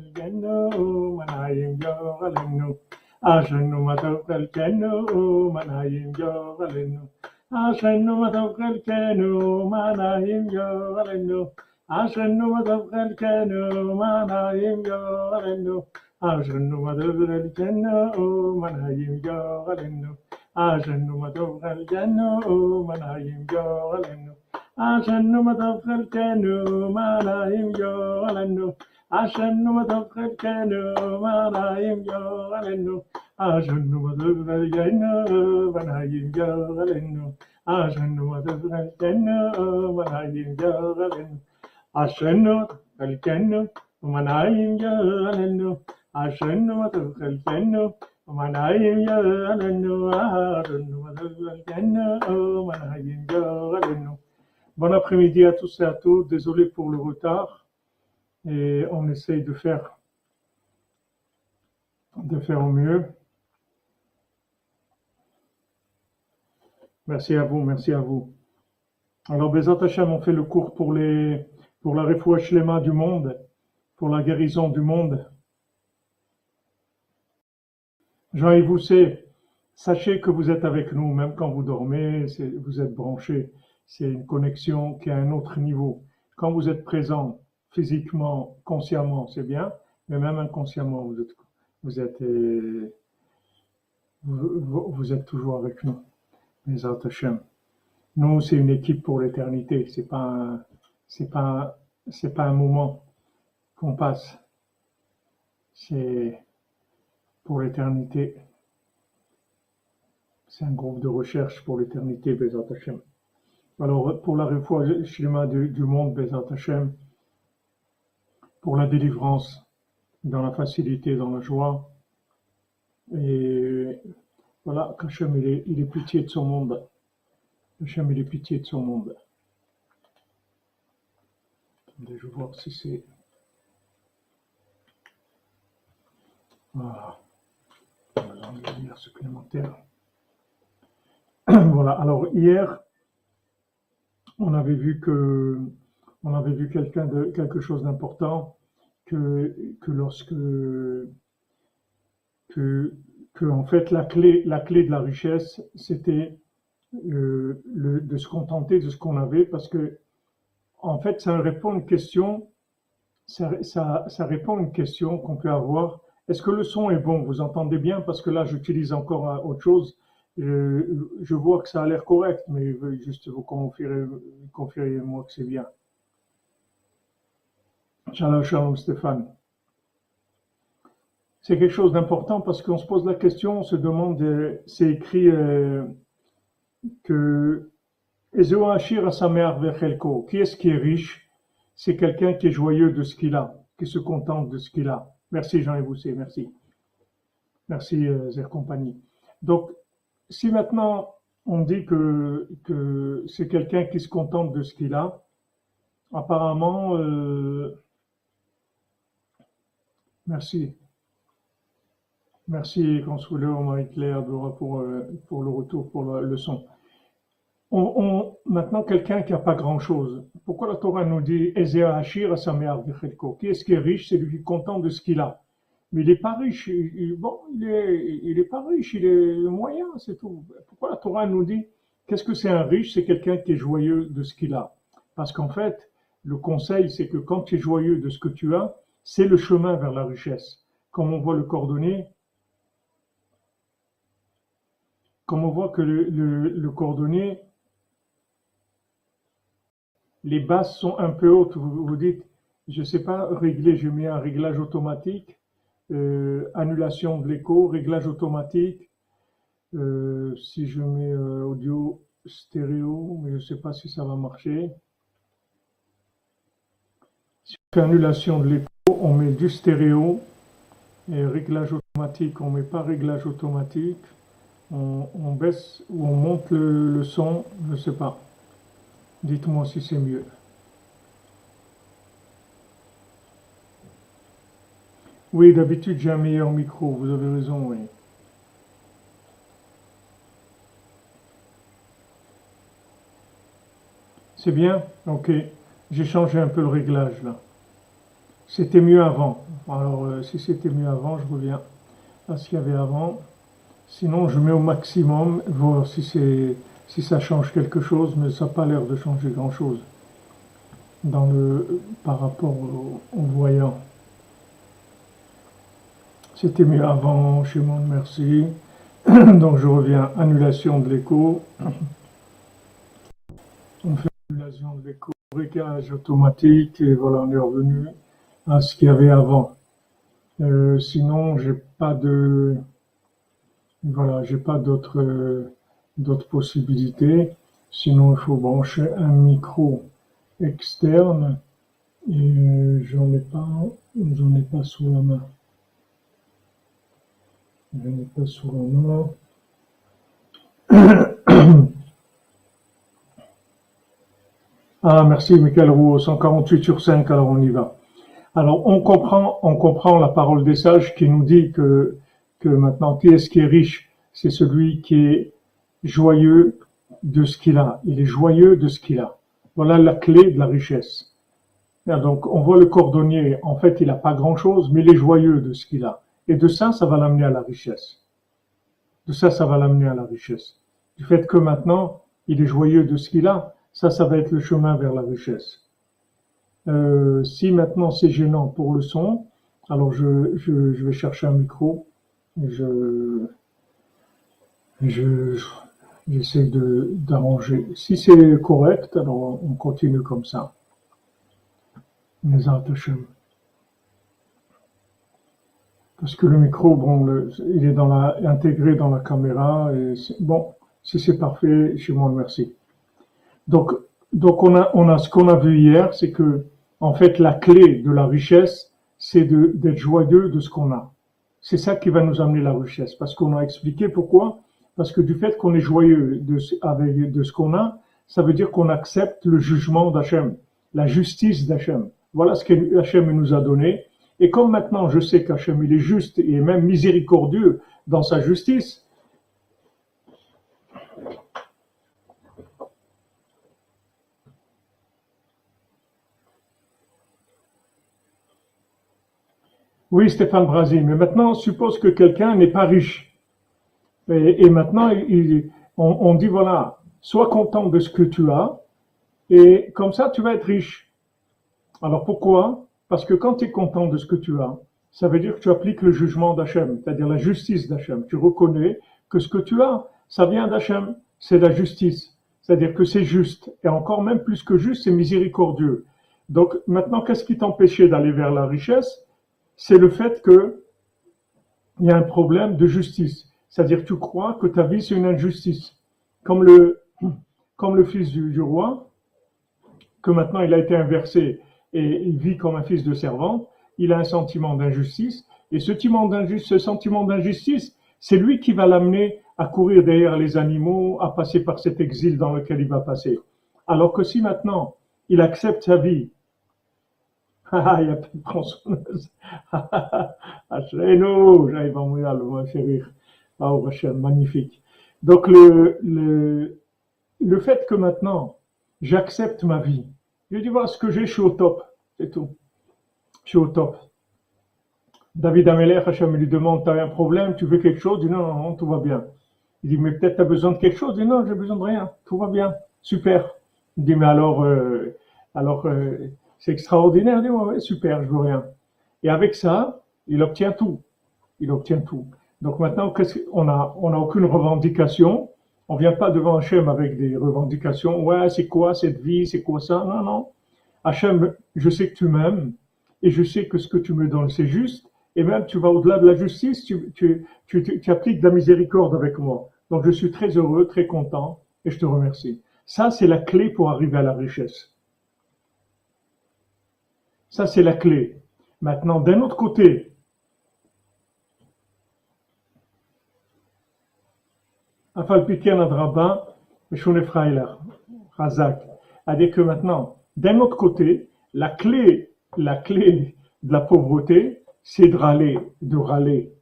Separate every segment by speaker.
Speaker 1: الجنة من هايم جو غلنو عشان ما تبقى الجنة من هايم جو غلنو عشان ما تبقى الجنة من هايم جو غلنو عشان ما تبقى الجنة من هايم جو غلنو عشان ما تبقى الجنة من هايم جو غلنو عشان ما تبقى الجنة من هايم جو غلنو عشان ما تبقى الجنة من هايم جو غلنو منايم جوغلنو أجن مدبر الجنة منايم جوغلنو أجن مدبر الجنة منايم جوغلنو أجن الجنة منايم جوغلنو عشان تدخل الجنة ومنايم يغلنو عشان تدخل الجنة ومنايم يغلنو Bon après-midi à tous et à toutes. Désolé pour le retard. Et on essaye de faire de faire au mieux. Merci à vous, merci à vous. Alors, Bezat Hashem, on fait le cours pour les pour la refouach du monde, pour la guérison du monde. Jean-Yves sachez que vous êtes avec nous, même quand vous dormez, vous êtes branchés. C'est une connexion qui à un autre niveau. Quand vous êtes présent physiquement, consciemment, c'est bien, mais même inconsciemment, vous êtes, vous êtes, euh, vous, êtes toujours avec nous. Les Hashem. Nous, c'est une équipe pour l'éternité. C'est pas, c'est pas, c'est pas un moment qu'on passe. C'est pour l'éternité. C'est un groupe de recherche pour l'éternité, Bezat Hashem. Alors, pour la schéma du, du monde, Bezat Hashem, pour la délivrance, dans la facilité, dans la joie, et voilà, qu'Hachem, il est, il est pitié de son monde. Hachem, il est pitié de son monde. Attendez, je vais voir si c'est... Voilà supplémentaire. voilà. Alors hier, on avait vu que on avait vu quelque chose d'important que que lorsque que, en fait la clé la clé de la richesse c'était euh, de se contenter de ce qu'on avait parce que en fait ça répond à une question ça, répond une question qu'on peut avoir est-ce que le son est bon? Vous entendez bien? Parce que là, j'utilise encore euh, autre chose. Je, vois que ça a l'air correct, mais juste vous confirmez-moi que c'est bien. Shalom Stéphane. C'est quelque chose d'important parce qu'on se pose la question, on se demande, euh, c'est écrit euh, que qui est-ce qui est riche? C'est quelqu'un qui est joyeux de ce qu'il a, qui se contente de ce qu'il a. Merci Jean-Yves Bousset, merci. Merci euh, Zer Compagnie. Donc, si maintenant on dit que, que c'est quelqu'un qui se contente de ce qu'il a, apparemment, euh, merci. Merci Consouleur Marie-Claire pour, euh, pour le retour, pour le, son. On, maintenant, quelqu'un qui n'a pas grand-chose. Pourquoi la Torah nous dit Qui est-ce qui est riche? C'est lui qui est content de ce qu'il a. Mais il n'est pas riche. Il, bon, il est, il est pas riche, il est moyen, c'est tout. Pourquoi la Torah nous dit Qu'est-ce que c'est un riche? C'est quelqu'un qui est joyeux de ce qu'il a. Parce qu'en fait, le conseil, c'est que quand tu es joyeux de ce que tu as, c'est le chemin vers la richesse. Comme on voit le cordonnier, comme on voit que le, le, le cordonnier, les basses sont un peu hautes. Vous, vous dites, je ne sais pas régler, je mets un réglage automatique, euh, annulation de l'écho, réglage automatique. Euh, si je mets euh, audio stéréo, mais je ne sais pas si ça va marcher. Si fait annulation de l'écho, on met du stéréo Et réglage automatique, on met pas réglage automatique. On, baisse ou on monte le, son, je sais pas. Dites-moi si c'est mieux. Oui, d'habitude j'ai un meilleur micro, vous avez raison, oui. C'est bien? Ok. J'ai changé un peu le réglage là. C'était mieux avant. Alors euh, si c'était mieux avant, je reviens à ce qu'il y avait avant. Sinon, je mets au maximum, voir si si ça change quelque chose, mais ça n'a pas l'air de changer grand chose dans le par rapport au, voyant. C'était mieux avant, chez moi, merci. Donc je reviens, annulation de l'écho. On fait annulation de l'écho, réglage automatique, et voilà, on est revenu à ce qu'il y avait avant. Euh, sinon, j'ai pas de, voilà, j'ai pas d'autres euh, d'autres possibilités. Sinon, il faut brancher un micro externe et euh, j'en ai pas, j'en ai pas sous la main. J'en ai pas sous la main. Ah, merci, Michael Roux, 148 sur 5, alors on y va. Alors, on comprend, on comprend la parole des sages qui nous dit que, que maintenant, qui est-ce qui est riche? C'est celui qui est joyeux de ce qu'il a. Il est joyeux de ce qu'il a. Voilà la clé de la richesse. Donc, on voit le cordonnier, en fait, il n'a pas grand chose, mais il est joyeux de ce qu'il a. Et de ça, ça va l'amener à la richesse. De ça, ça va l'amener à la richesse. Du fait que maintenant, il est joyeux de ce qu'il a, ça, ça va être le chemin vers la richesse. Euh, si maintenant c'est gênant pour le son, alors je, je, je vais chercher un micro. Je, je, j'essaie de, d'arranger. Si c'est correct, alors on continue comme ça. Parce que le micro, bon, il est dans la, intégré dans la caméra et bon, si c'est parfait, chez moi, merci. Donc, donc on a, ce qu'on a vu hier, c'est que en fait la clé de la richesse, c'est d'être joyeux de ce qu'on a. C'est ça qui va nous amener la richesse, parce qu'on a expliqué pourquoi. Parce que du fait qu'on est joyeux de, avec, de ce qu'on a, ça veut dire qu'on accepte le jugement d'Hachem, la justice d'Hachem. Voilà ce que Hachem nous a donné. Et comme maintenant je sais qu'Hachem il est juste et même miséricordieux dans sa justice, Oui, Stéphane Brasi, mais maintenant, suppose que quelqu'un n'est pas riche. Et, maintenant, on, dit, voilà, sois content de ce que tu as, et comme ça, tu vas être riche. Alors pourquoi? Parce que quand tu es content de ce que tu as, ça veut dire que tu appliques le jugement d'Hachem, c'est-à-dire la justice d'Hachem. Tu reconnais que ce que tu as, ça vient d'Hachem, c'est la justice. C'est-à-dire que c'est juste, et encore même plus que juste, c'est miséricordieux. Donc maintenant, qu'est-ce qui t'empêchait d'aller vers la richesse? C'est le fait que il y a un problème de justice. C'est-à-dire tu crois que ta vie c'est une injustice. Comme le, comme le fils du, roi, que maintenant il a été inversé et il vit comme un fils de servante, il a un sentiment d'injustice. Et ce sentiment d'injustice, c'est lui qui va l'amener à courir derrière les animaux, à passer par cet exil dans lequel il va passer. Alors que si maintenant il accepte sa vie ah, il n'y a pas de tronçonneuse. Ashrenu, j'arrive à mourir, le va faire rire. Ah, magnifique. Donc, le, le, le fait que maintenant, j'accepte ma vie, je dis, voilà ce que j'ai, je suis au top, c'est tout. Je suis au top. David Ameller, Hachem lui demande, tu as un problème, tu veux quelque chose? Il dit, non, non, non, tout va bien. Il dit, mais peut-être tu as besoin de quelque chose? Il dit, non, j'ai besoin de rien, tout va bien, super. Il dit, mais alors, euh, alors, euh, c'est extraordinaire. Ouais, super, je veux rien. Et avec ça, il obtient tout. Il obtient tout. Donc maintenant, on a, on n'a aucune revendication. On vient pas devant Hachem avec des revendications. Ouais, c'est quoi cette vie? C'est quoi ça? Non, non. Hachem, je sais que tu m'aimes et je sais que ce que tu me donnes, c'est juste. Et même, tu vas au-delà de la justice, tu, tu, appliques de la miséricorde avec moi. Donc, je suis très heureux, très content et je te remercie. Ça, c'est la clé pour arriver à la richesse. Ça, c'est la clé. Maintenant, d'un autre côté, c'est-à-dire que maintenant, d'un autre côté, la clé, la clé de la pauvreté, c'est de râler, de râler,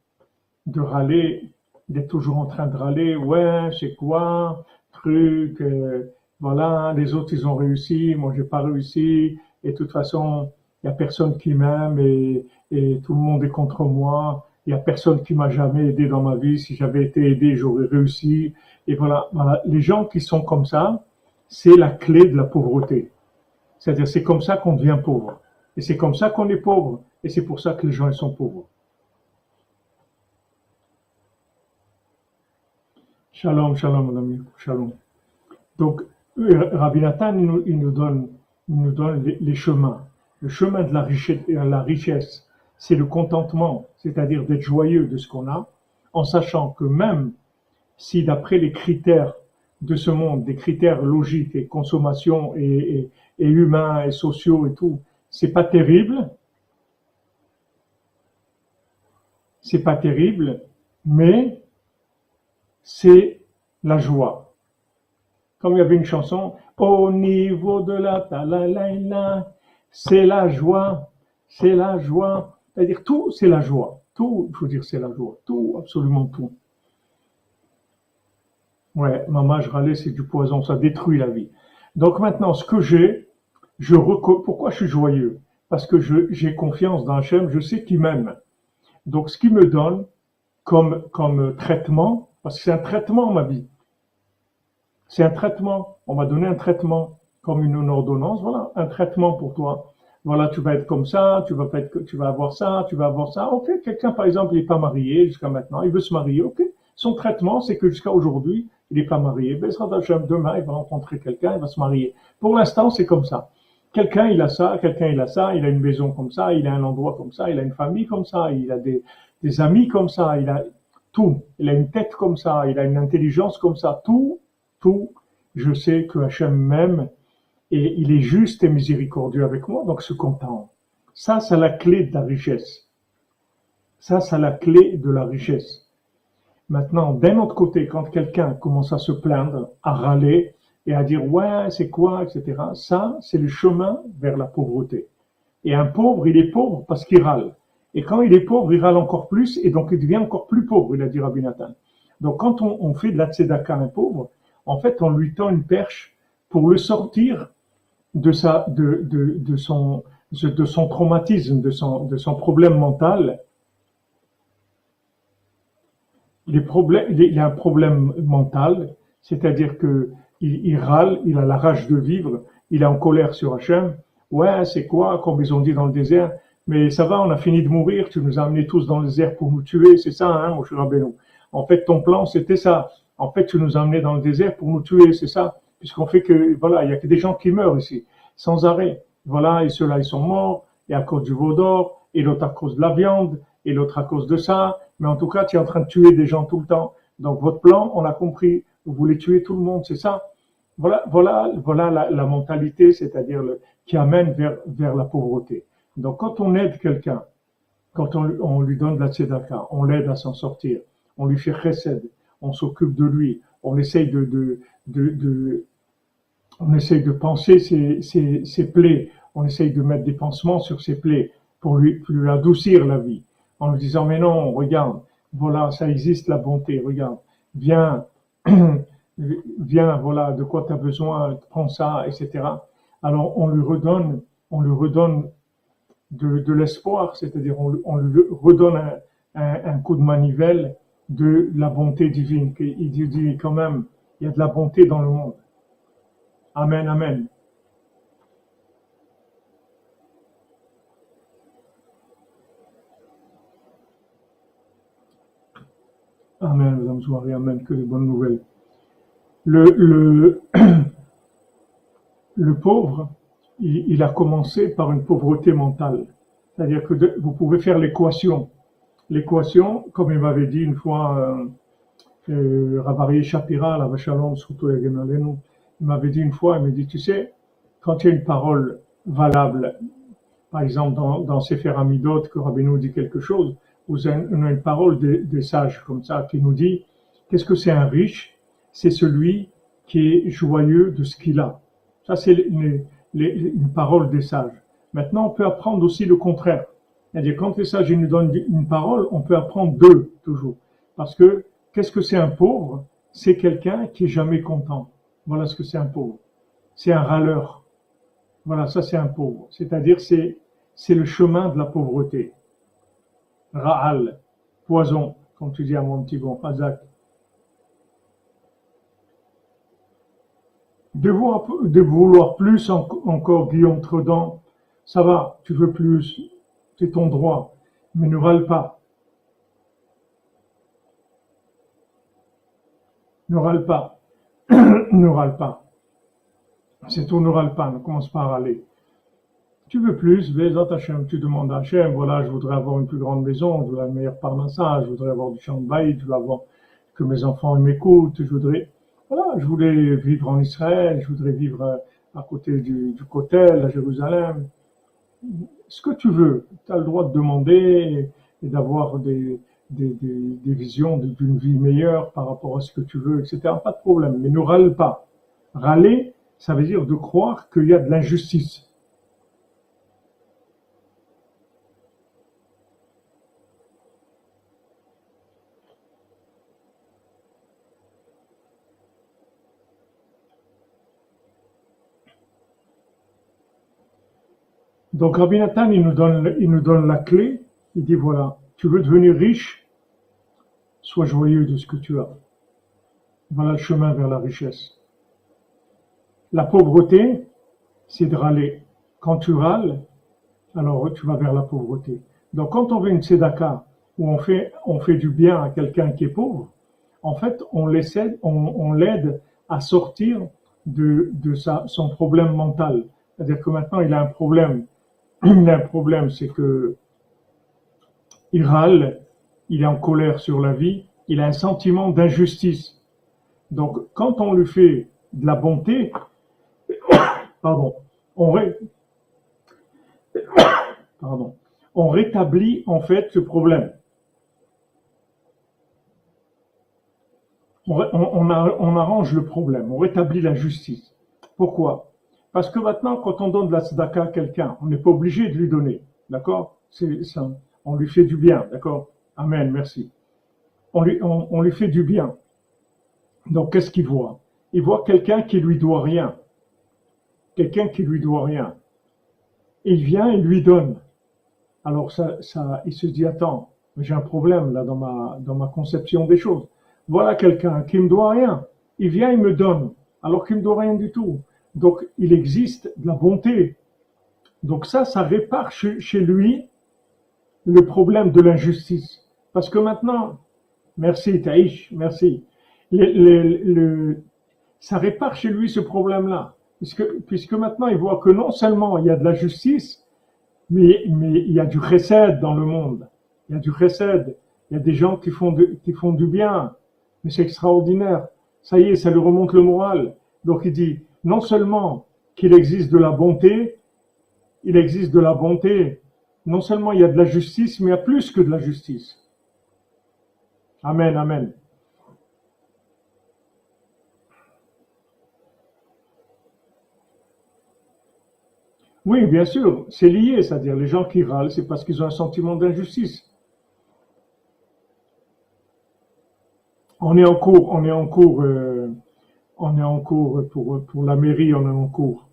Speaker 1: de râler, d'être toujours en train de râler, ouais, c'est quoi, truc, euh, voilà, les autres ils ont réussi, moi j'ai pas réussi, et de toute façon, il y a personne qui m'aime et, tout le monde est contre moi. Il y a personne qui m'a jamais aidé dans ma vie. Si j'avais été aidé, j'aurais réussi. Et voilà, les gens qui sont comme ça, c'est la clé de la pauvreté. C'est-à-dire, c'est comme ça qu'on devient pauvre. Et c'est comme ça qu'on est pauvre. Et c'est pour ça que les gens sont pauvres. Shalom, shalom, mon ami, shalom. Donc, euh, Rabbi Nathan, il nous, donne, il nous donne les, chemins. Le chemin de la richesse, la richesse c'est le contentement, c'est-à-dire d'être joyeux de ce qu'on a, en sachant que même si d'après les critères de ce monde, des critères logiques et consommation et, humains et sociaux et tout, c'est pas terrible, c'est pas terrible, mais c'est la joie. Comme il y avait une chanson, au niveau de la talalaïla, c'est la joie, c'est la joie. C'est-à-dire tout, c'est la joie. Tout, il faut dire, c'est la joie. Tout, absolument tout. Ouais, maman, je râlais, c'est du poison, ça détruit la vie. Donc maintenant, ce que j'ai, je pourquoi je suis joyeux? Parce que j'ai confiance dans Hachem, je sais qu'il m'aime. Donc ce qu'il me donne comme, comme traitement, parce que c'est un traitement ma vie. C'est un traitement. On m'a donné un traitement comme une ordonnance. Voilà, un traitement pour toi voilà, tu vas être comme ça, tu vas être, tu vas avoir ça, tu vas avoir ça. Ok, quelqu'un par exemple, il n'est pas marié jusqu'à maintenant, il veut se marier. Ok, son traitement, c'est que jusqu'à aujourd'hui, il n'est pas marié. Ben, demain, il va rencontrer quelqu'un, il va se marier. Pour l'instant, c'est comme ça. Quelqu'un, il a ça, quelqu'un, il a ça, il a une maison comme ça, il a un endroit comme ça, il a une famille comme ça, il a des, des amis comme ça, il a tout. Il a une tête comme ça, il a une intelligence comme ça. Tout, tout. Je sais que Hachem m'aime et il est juste et miséricordieux avec moi, donc se content. Ça, c'est la clé de la richesse. Ça, c'est la clé de la richesse. Maintenant, d'un autre côté, quand quelqu'un commence à se plaindre, à râler et à dire ouais, c'est quoi, etc., ça, c'est le chemin vers la pauvreté. Et un pauvre, il est pauvre parce qu'il râle. Et quand il est pauvre, il râle encore plus et donc il devient encore plus pauvre, il a dit Rabbi Nathan. Donc quand on, fait de la tzedaka à un pauvre, en fait, on lui tend une perche pour le sortir de, sa, de, de, son, de son traumatisme, de son, problème mental, les problèmes, il a un problème mental, c'est-à-dire que il, râle, il a la rage de vivre, il est en colère sur Hachem. Ouais, c'est quoi, comme ils ont dit dans le désert, mais ça va, on a fini de mourir, tu nous as amenés tous dans le désert pour nous tuer, c'est ça, hein, mon cher Rabbeinu? En fait, ton plan, c'était ça. En fait, tu nous as amenés dans le désert pour nous tuer, c'est ça? Puisqu'on fait que, voilà, il y a que des gens qui meurent ici, sans arrêt. Voilà, et ceux-là, ils sont morts, et à cause du veau d'or, et l'autre à cause de la viande, et l'autre à cause de ça. Mais en tout cas, tu es en train de tuer des gens tout le temps. Donc, votre plan, on l'a compris. Vous voulez tuer tout le monde, c'est ça. Voilà, voilà, voilà la, mentalité, c'est-à-dire qui amène vers, vers la pauvreté. Donc, quand on aide quelqu'un, quand on, lui donne de la tzedaka, on l'aide à s'en sortir, on lui fait chesed, on s'occupe de lui, on essaye de, de, de, on essaye de penser ses, ses, plaies, on essaye de mettre des pansements sur ses plaies pour lui, lui adoucir la vie, en lui disant mais non, regarde, voilà, ça existe la bonté, regarde, viens, viens, voilà, de quoi tu as besoin, prends ça, etc. Alors on lui redonne, on lui redonne de, de l'espoir, c'est-à-dire on, on, lui redonne un, un, un, coup de manivelle de la bonté divine. Il dit quand même, il y a de la bonté dans le monde. Amen, Amen. Amen, Madame Soirée, Amen, que de bonnes nouvelles. Le, le, le pauvre, il, a commencé par une pauvreté mentale. C'est-à-dire que vous pouvez faire l'équation. L'équation, comme il m'avait dit une fois euh, euh, Ravari Shapira, la Vachalom, surtout il m'avait dit une fois, il m'a dit, tu sais, quand il y a une parole valable, par exemple dans, dans Sefer Amidot, que Rabbeinu dit quelque chose, ou on a une parole des, sages comme ça qui nous dit, qu'est-ce que c'est un riche? C'est celui qui est joyeux de ce qu'il a. Ça, c'est une parole des sages. Maintenant, on peut apprendre aussi le contraire. C'est-à-dire, quand les sages nous donnent une parole, on peut apprendre deux, toujours. Parce que, qu'est-ce que c'est un pauvre? C'est quelqu'un qui est jamais content. Voilà ce que c'est un pauvre. C'est un râleur. Voilà, ça c'est un pauvre. C'est-à-dire, c'est, le chemin de la pauvreté. Ra'al, poison, comme tu dis à mon petit bon, Azak. De vouloir, plus encore, Guillaume Tredan, ça va, tu veux plus, c'est ton droit, mais ne râle pas. Ne râle pas. ne râle pas. C'est tout, ne râle pas, ne commence pas à râler. Tu veux plus, à Hachem, tu demandes à Hachem, voilà, je voudrais avoir une plus grande maison, je voudrais un meilleur parnassa, je voudrais avoir du champ de bail, je voudrais avoir que mes enfants m'écoutent, je voudrais, voilà, je voulais vivre en Israël, je voudrais vivre euh, à côté du, du à Jérusalem. Ce que tu veux, tu as le droit de demander et, d'avoir des, des, visions d'une vie meilleure par rapport à ce que tu veux, etc. Pas de problème, mais ne râle pas. Râler, ça veut dire de croire qu'il y a de l'injustice. Donc Rabbi Nathan, il nous, donne, il nous donne la clé, il dit voilà, tu veux devenir riche, sois joyeux de ce que tu as. Voilà le chemin vers la richesse. La pauvreté, c'est de râler. Quand tu râles, alors tu vas vers la pauvreté. Donc quand on veut une tzedaka, où on fait, fait du bien à quelqu'un qui est pauvre, en fait, on, l'aide à sortir de, son problème mental. C'est-à-dire que maintenant, il a un problème il a un problème, c'est que il râle, il est en colère sur la vie, il a un sentiment d'injustice. Donc, quand on lui fait de la bonté, pardon, on, rétablit en fait ce problème. On, arrange le problème, on rétablit la justice. Pourquoi? Parce que maintenant, quand on donne de la tzedaka à quelqu'un, on n'est pas obligé de lui donner. D'accord? C'est ça. On lui fait du bien. D'accord? Amen, merci. On lui, on, lui fait du bien. Donc, qu'est-ce qu'il voit? Il voit quelqu'un qui lui doit rien. Quelqu'un qui lui doit rien. Il vient et lui donne. Alors, ça, ça, il se dit, attends, j'ai un problème là dans ma, dans ma conception des choses. Voilà quelqu'un qui me doit rien. Il vient, il me donne, alors qu'il me doit rien du tout. Donc, il existe de la bonté. Donc ça, ça répare chez, lui le problème de l'injustice. Parce que maintenant, merci Taïch, merci. ça répare chez lui ce problème-là. Puisque, puisque maintenant, il voit que non seulement il y a de la justice, mais, mais il y a du recède dans le monde. Il y a du recède. Il y a des gens qui font, qui font du bien. Mais c'est extraordinaire. Ça y est, ça lui remonte le moral. Donc il dit, non seulement qu'il existe de la bonté, il existe de la bonté, non seulement il y a de la justice, mais il y a plus que de la justice. Amen, amen. Oui, bien sûr, c'est lié, c'est-à-dire les gens qui râlent, c'est parce qu'ils ont un sentiment d'injustice. On est en cours, on est en cours. Euh, on est en cours pour, pour la mairie, on est en cours.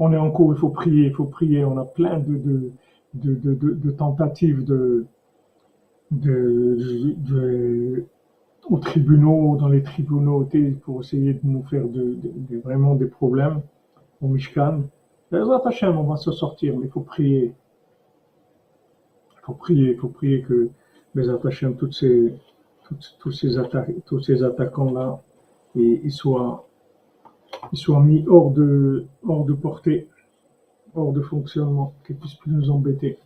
Speaker 1: On est en cours, il faut prier, il faut prier. On a plein de, tentatives de, aux tribunaux, dans les tribunaux, pour essayer de nous faire vraiment des problèmes au Mishkan. on va se sortir, mais il faut prier faut prier, faut prier que les attachés, toutes tous ces attaquants-là, ils soient, ils soient mis hors de, hors de portée, hors de fonctionnement, qu'ils puissent plus nous embêter.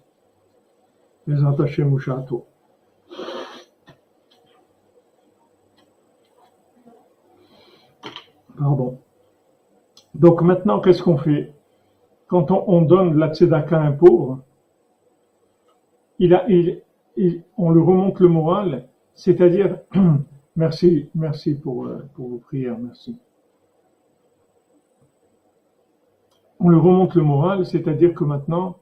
Speaker 1: Les attachés au château. Pardon. Donc maintenant, qu'est-ce qu'on fait? Quand on, donne la tzedaka à un pauvre, on lui remonte le moral, c'est-à-dire, merci, merci euh, pour vos prières, merci. On lui remonte le moral, c'est-à-dire que maintenant,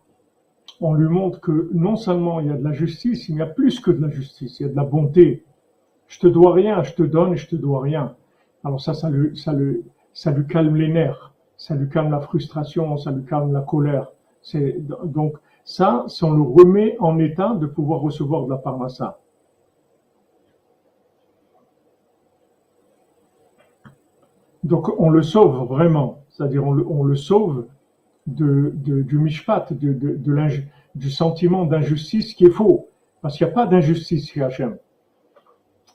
Speaker 1: on lui montre que non seulement il y a de la justice, il y a plus que de la justice, il y a de la bonté. Je te dois rien, je te donne je te dois rien. Alors ça, ça lui, ça lui, calme les nerfs, ça lui calme la frustration, ça lui calme la colère. Donc ça, si on le remet en état de pouvoir recevoir de la parmassa. Donc on le sauve vraiment, c'est-à-dire on le, on le sauve de, du mishpat, de, du sentiment d'injustice qui est faux, parce qu'il n'y a pas d'injustice chez Hachem.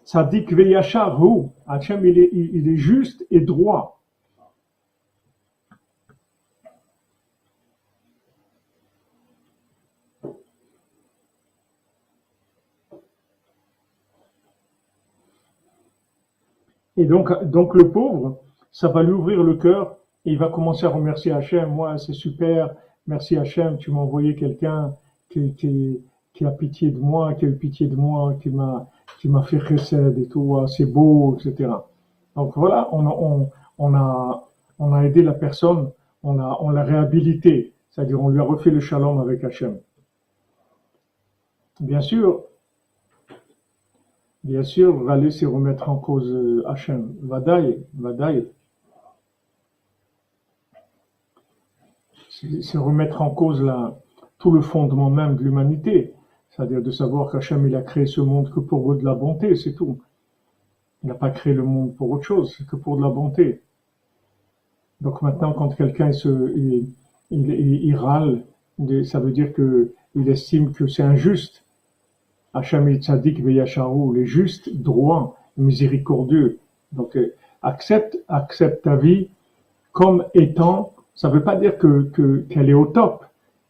Speaker 1: Ça dit que Veyachar, Hachem il est, il est juste et droit. Et donc, donc le pauvre, ça va lui ouvrir le cœur et il va commencer à remercier Hachem. Moi, c'est super. Merci Hachem, tu m'as envoyé quelqu'un qui, a pitié de moi, qui a eu pitié de moi, qui m'a, qui m'a fait recède et tout. Ah, c'est beau, etc. Donc voilà, on a, on, a, aidé la personne, on a, on l'a réhabilité. C'est-à-dire, on lui a refait le shalom avec Hachem. Bien sûr, Bien sûr, Raleigh c'est remettre en cause euh, Hachem. Vadaï, Vadaï. C'est remettre en cause tout le fondement même de l'humanité. C'est-à-dire de savoir qu'Hachem, il a créé ce monde que pour de la bonté, c'est tout. Il n'a pas créé le monde pour autre chose, que pour de la bonté. Donc maintenant, quand quelqu'un il, râle, ça veut dire qu'il estime que c'est injuste. Hachem Tzadik Veyasharu, les justes, droits, miséricordieux. Donc, euh, accepte, accepte ta vie comme étant, ça ne veut pas dire que, qu'elle est au top,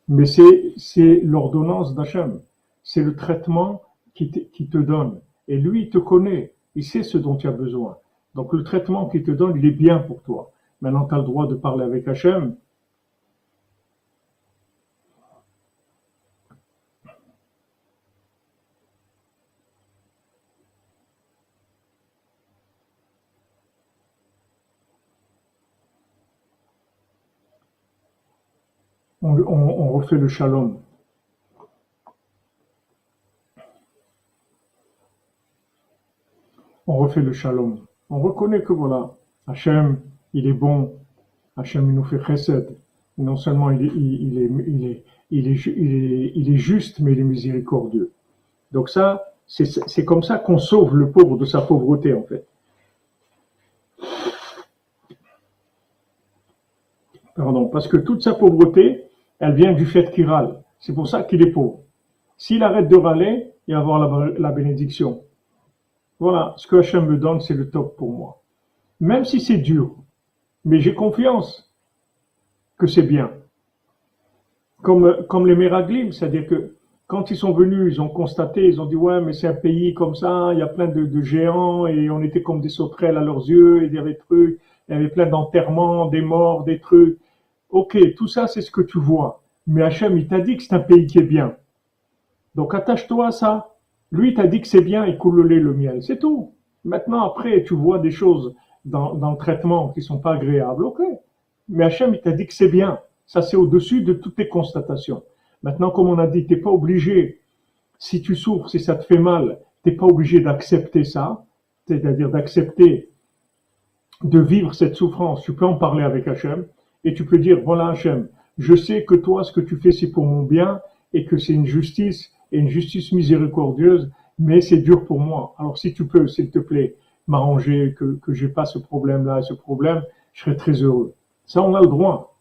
Speaker 1: mais c'est, c'est l'ordonnance d'Hachem. C'est le traitement qui te, te donne. Et lui, il te connaît. Il sait ce dont tu as besoin. Donc, le traitement qu'il te donne, il est bien pour toi. Maintenant, tu as le droit de parler avec Hachem on, refait le shalom. On refait le shalom. On reconnaît que voilà, Hachem, il est bon. Hachem, il nous fait chesed. Non seulement il est, il, est, il, est, il, est, il, est, juste, mais il est miséricordieux. Donc ça, c'est comme ça qu'on sauve le pauvre de sa pauvreté, en fait. Pardon, parce que toute sa pauvreté, elle vient du fait qu'il râle. C'est pour ça qu'il est pauvre. S'il arrête de râler, il va avoir la, bénédiction. Voilà, ce que Hachem me donne, c'est le top pour moi. Même si c'est dur, mais j'ai confiance que c'est bien. Comme, les Meraglim, c'est-à-dire que quand ils sont venus, ils ont constaté, ils ont dit ouais, mais c'est un pays comme ça, il y a plein de, géants et on était comme des sauterelles à leurs yeux, et avait trucs, il y avait plein d'enterrements, des morts, des trucs. Ok, tout ça, c'est ce que tu vois. Mais Hachem, il t'a dit que c'est un pays qui est bien. Donc attache-toi à ça. Lui, t'a dit que c'est bien, il coule le lait, le miel. C'est tout. Maintenant, après, tu vois des choses dans, le traitement qui sont pas agréables. Ok. Mais Hachem, il t'a dit que c'est bien. Ça, c'est au-dessus de toutes tes constatations. Maintenant, comme on a dit, t'es pas obligé, si tu souffres, si ça te fait mal, t'es pas obligé d'accepter ça. C'est-à-dire d'accepter de vivre cette souffrance. Tu peux en parler avec Hachem et tu peux dire, voilà Hachem, je sais que toi, ce que tu fais, c'est pour mon bien et que c'est une justice et une justice miséricordieuse, mais c'est dur pour moi. Alors si tu peux, s'il te plaît, m'arranger, que, que j'ai pas ce problème-là et ce problème, je serais très heureux. Ça, on a le droit.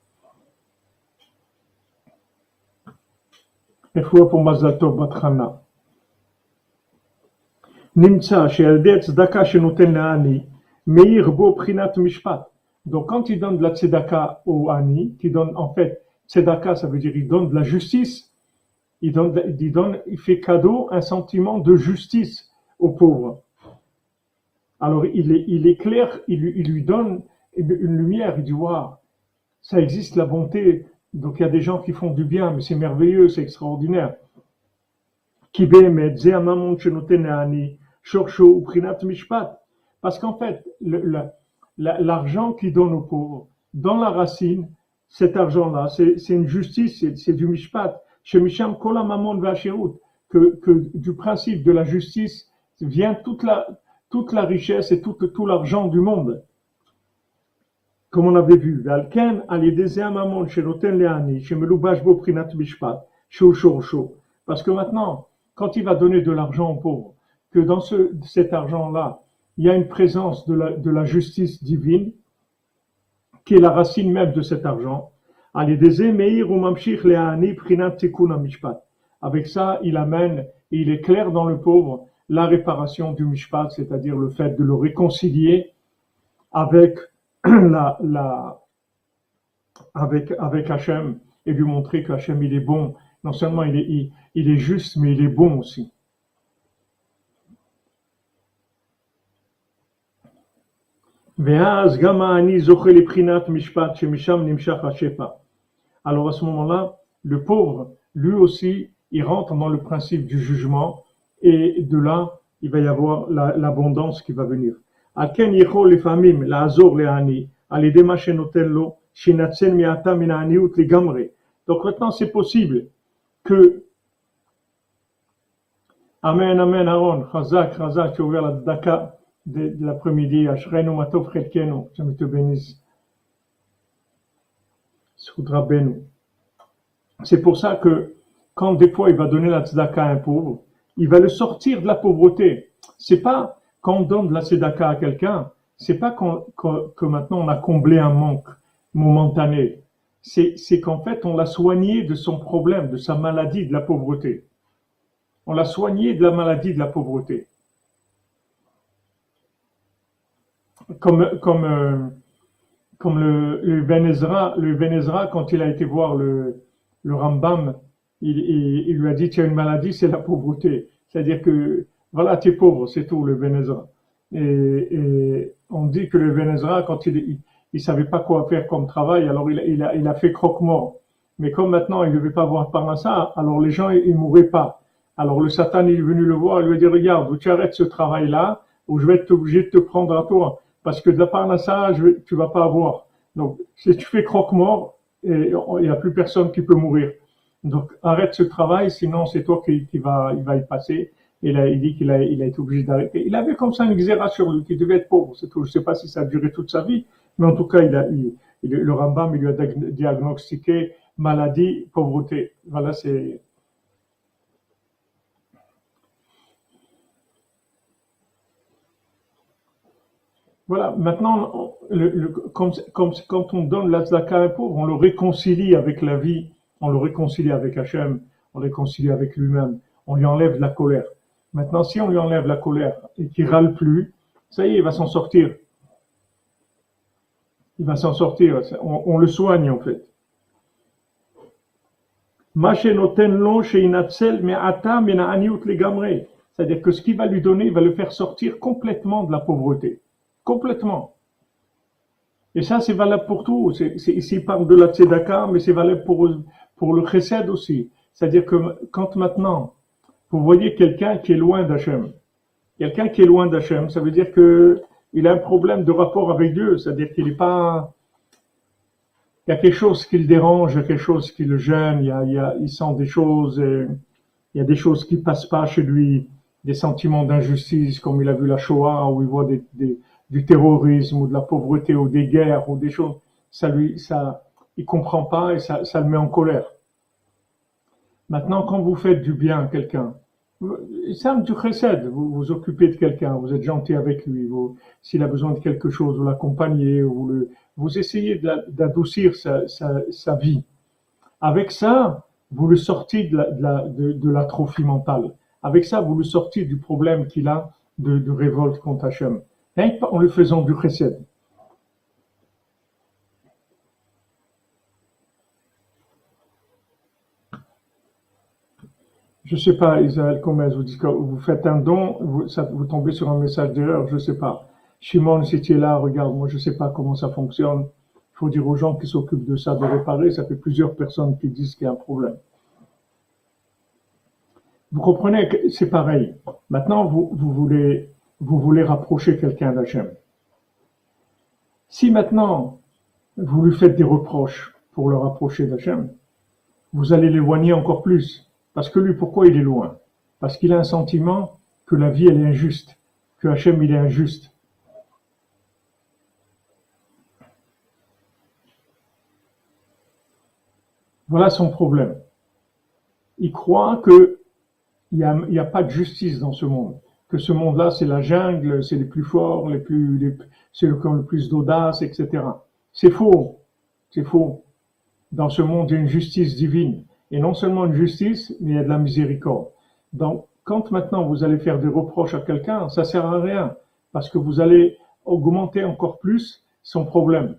Speaker 1: pour Mazatov Batrana. Nimtsa, Meir Bo Mishpat. Donc, quand il donne de la tzedaka au Hani, tu donne en fait, tzedaka, ça veut dire, il donne de la justice. Il donne, il donne, il fait cadeau un sentiment de justice aux pauvres. Alors, il, est, il éclaire, il, il lui donne une lumière, il dit, waouh, ça existe la bonté. Donc, il y a des gens qui font du bien, mais c'est merveilleux, c'est extraordinaire. Parce qu'en fait, le, l'argent qu'il donne aux pauvres, dans la racine, cet argent-là, c'est une justice, c'est du mishpat. Chez Misham, Kola Mamon que, que du principe de la justice vient toute la, toute la richesse et tout, tout l'argent du monde. Comme on avait vu, Valken, Mamon, chez Leani, chez Boprinat Mishpat, chez Parce que maintenant, quand il va donner de l'argent aux pauvres, que dans ce, cet argent-là, il y a une présence de la, justice divine, qui est la racine même de cet argent. Avec ça, il amène et il éclaire dans le pauvre la réparation du mishpat, c'est-à-dire le fait de le réconcilier avec avec avec Hachem et lui montrer que Hachem il est bon. Non seulement il est il est juste, mais il est bon aussi. Alors à ce moment-là, le pauvre, lui aussi, il rentre dans le principe du jugement et de là, il va y avoir l'abondance qui va venir. La Donc maintenant, c'est possible que. Amen, Amen, Aaron, Chazak, Chazak, tu as la Daka de, l'après-midi, te bénisse. C'est pour ça que quand des fois il va donner la tzedaka à un pauvre, il va le sortir de la pauvreté. C'est pas quand on donne de la tzedaka à quelqu'un, c'est pas que maintenant on a comblé un manque momentané. C'est qu'en fait on l'a soigné de son problème, de sa maladie, de la pauvreté. On l'a soigné de la maladie, de la pauvreté. Comme, comme, euh, comme le, le Ben le Ben quand il a été voir le, le Rambam, il, il- lui a dit, tu as une maladie, c'est la pauvreté. C'est-à-dire que, voilà, tu es pauvre, c'est tout, le Ben Ezra. Et, on dit que le Ben Ezra, quand il, il, savait pas quoi faire comme travail, alors il, il a, il a fait croque-mort. Mais comme maintenant, il ne devait pas avoir par ça, alors les gens, ils mouraient pas. Alors le Satan il est venu le voir, il lui a dit, regarde, tu arrêtes ce travail-là, ou je vais être obligé de te prendre à toi. Parce que de la parnassa, je vais, tu vas pas avoir. Donc, si tu fais croque-mort, il n'y a plus personne qui peut mourir. Donc, arrête ce travail, sinon c'est toi qui, qui va, il va y passer. Et là, il dit qu'il a, il a été obligé d'arrêter. Il avait comme ça une xéra sur lui, qu'il devait être pauvre. C'est tout. Je sais pas si ça a duré toute sa vie, mais en tout cas, il a, il, le Rambam, lui a diag- diagnostiqué maladie, pauvreté. Voilà, c'est, Voilà, maintenant, quand on donne la tzedaka à pauvre, on le réconcilie avec la vie, on le réconcilie avec Hachem, on le réconcilie avec lui-même, on lui enlève la colère. Maintenant, si on lui enlève la colère et qu'il râle plus, ça y est, il va s'en sortir. Il va s'en sortir, on, on le soigne en fait. C'est-à-dire que ce qu'il va lui donner, il va le faire sortir complètement de la pauvreté. Complètement. Et ça, c'est valable pour tout. C'est, ici, il parle de la tzedaka, mais c'est valable pour, pour le chesed aussi. C'est-à-dire que quand maintenant, vous voyez quelqu'un qui est loin d'Hachem, quelqu'un qui est loin d'Hachem, ça veut dire que il a un problème de rapport avec Dieu. C'est-à-dire qu'il n'est pas, il y a quelque chose qui le dérange, il y a quelque chose qui le gêne, il, y a, il, sent des choses, euh, il y a des choses qui passent pas chez lui, des sentiments d'injustice, comme il a vu la Shoah, où il voit des, du terrorisme ou de la pauvreté ou des guerres ou des choses. Ça lui, ça, il comprend pas et ça, le met en colère. Maintenant, quand vous faites du bien à quelqu'un, un du chesed, vous vous occupez de quelqu'un, vous êtes gentil avec lui, s'il a besoin de quelque chose, vous l'accompagnez, vous essayez la- d'adoucir sa, vie. Avec ça, vous le sortez de la- de la- de- l'atrophie mentale. Avec ça, vous le sortez du problème qu'il a de, de révolte contre Hachem. Rien que en le faisant du chesed. Je sais pas, Israël Gomez, vous dites que vous faites un don, vous, tombez sur un message d'erreur, je sais pas. Shimon, si tu es là, regarde, moi je sais pas comment ça fonctionne. Il faut dire aux gens qui s'occupent de ça de réparer. Ça fait plusieurs personnes qui disent qu'il y a un problème. Vous comprenez que c'est pareil. Maintenant, vous voulez, vous voulez rapprocher quelqu'un d'Hachem. Si maintenant, vous lui faites des reproches pour le rapprocher d'Hachem, vous allez l'éloigner encore plus. Parce que lui, pourquoi il est loin? Parce qu'il a un sentiment que la vie, elle est injuste, que Hachem, il est injuste. Voilà son problème. Il croit que il n'y a, pas de justice dans ce monde. Que ce monde-là, c'est la jungle, c'est les plus forts, les plus, c'est le le plus d'audace, etc. C'est faux. C'est faux. Dans ce monde, il y a une justice divine. Et non seulement une justice, mais il y a de la miséricorde. Donc, quand maintenant vous allez faire des reproches à quelqu'un, ça sert à rien. Parce que vous allez augmenter encore plus son problème.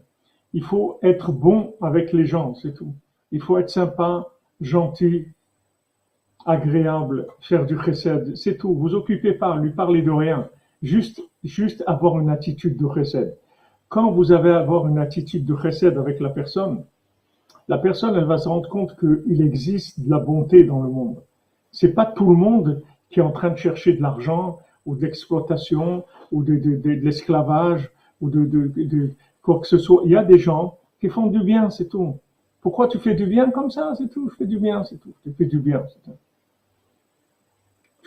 Speaker 1: Il faut être bon avec les gens, c'est tout. Il faut être sympa, gentil, agréable, faire du chesed, c'est tout. Vous occupez pas, lui parler de rien. Juste, juste avoir une attitude de chesed. Quand vous avez avoir une attitude de chesed avec la personne, la personne, elle va se rendre compte qu'il existe de la bonté dans le monde. C'est pas tout le monde qui est en train de chercher de l'argent ou d'exploitation ou de, de, de, l'esclavage ou de, de, quoi que ce soit. Il y a des gens qui font du bien, c'est tout. Pourquoi tu fais du bien comme ça C'est tout? Je fais du bien, c'est tout. Tu fais du bien, c'est tout.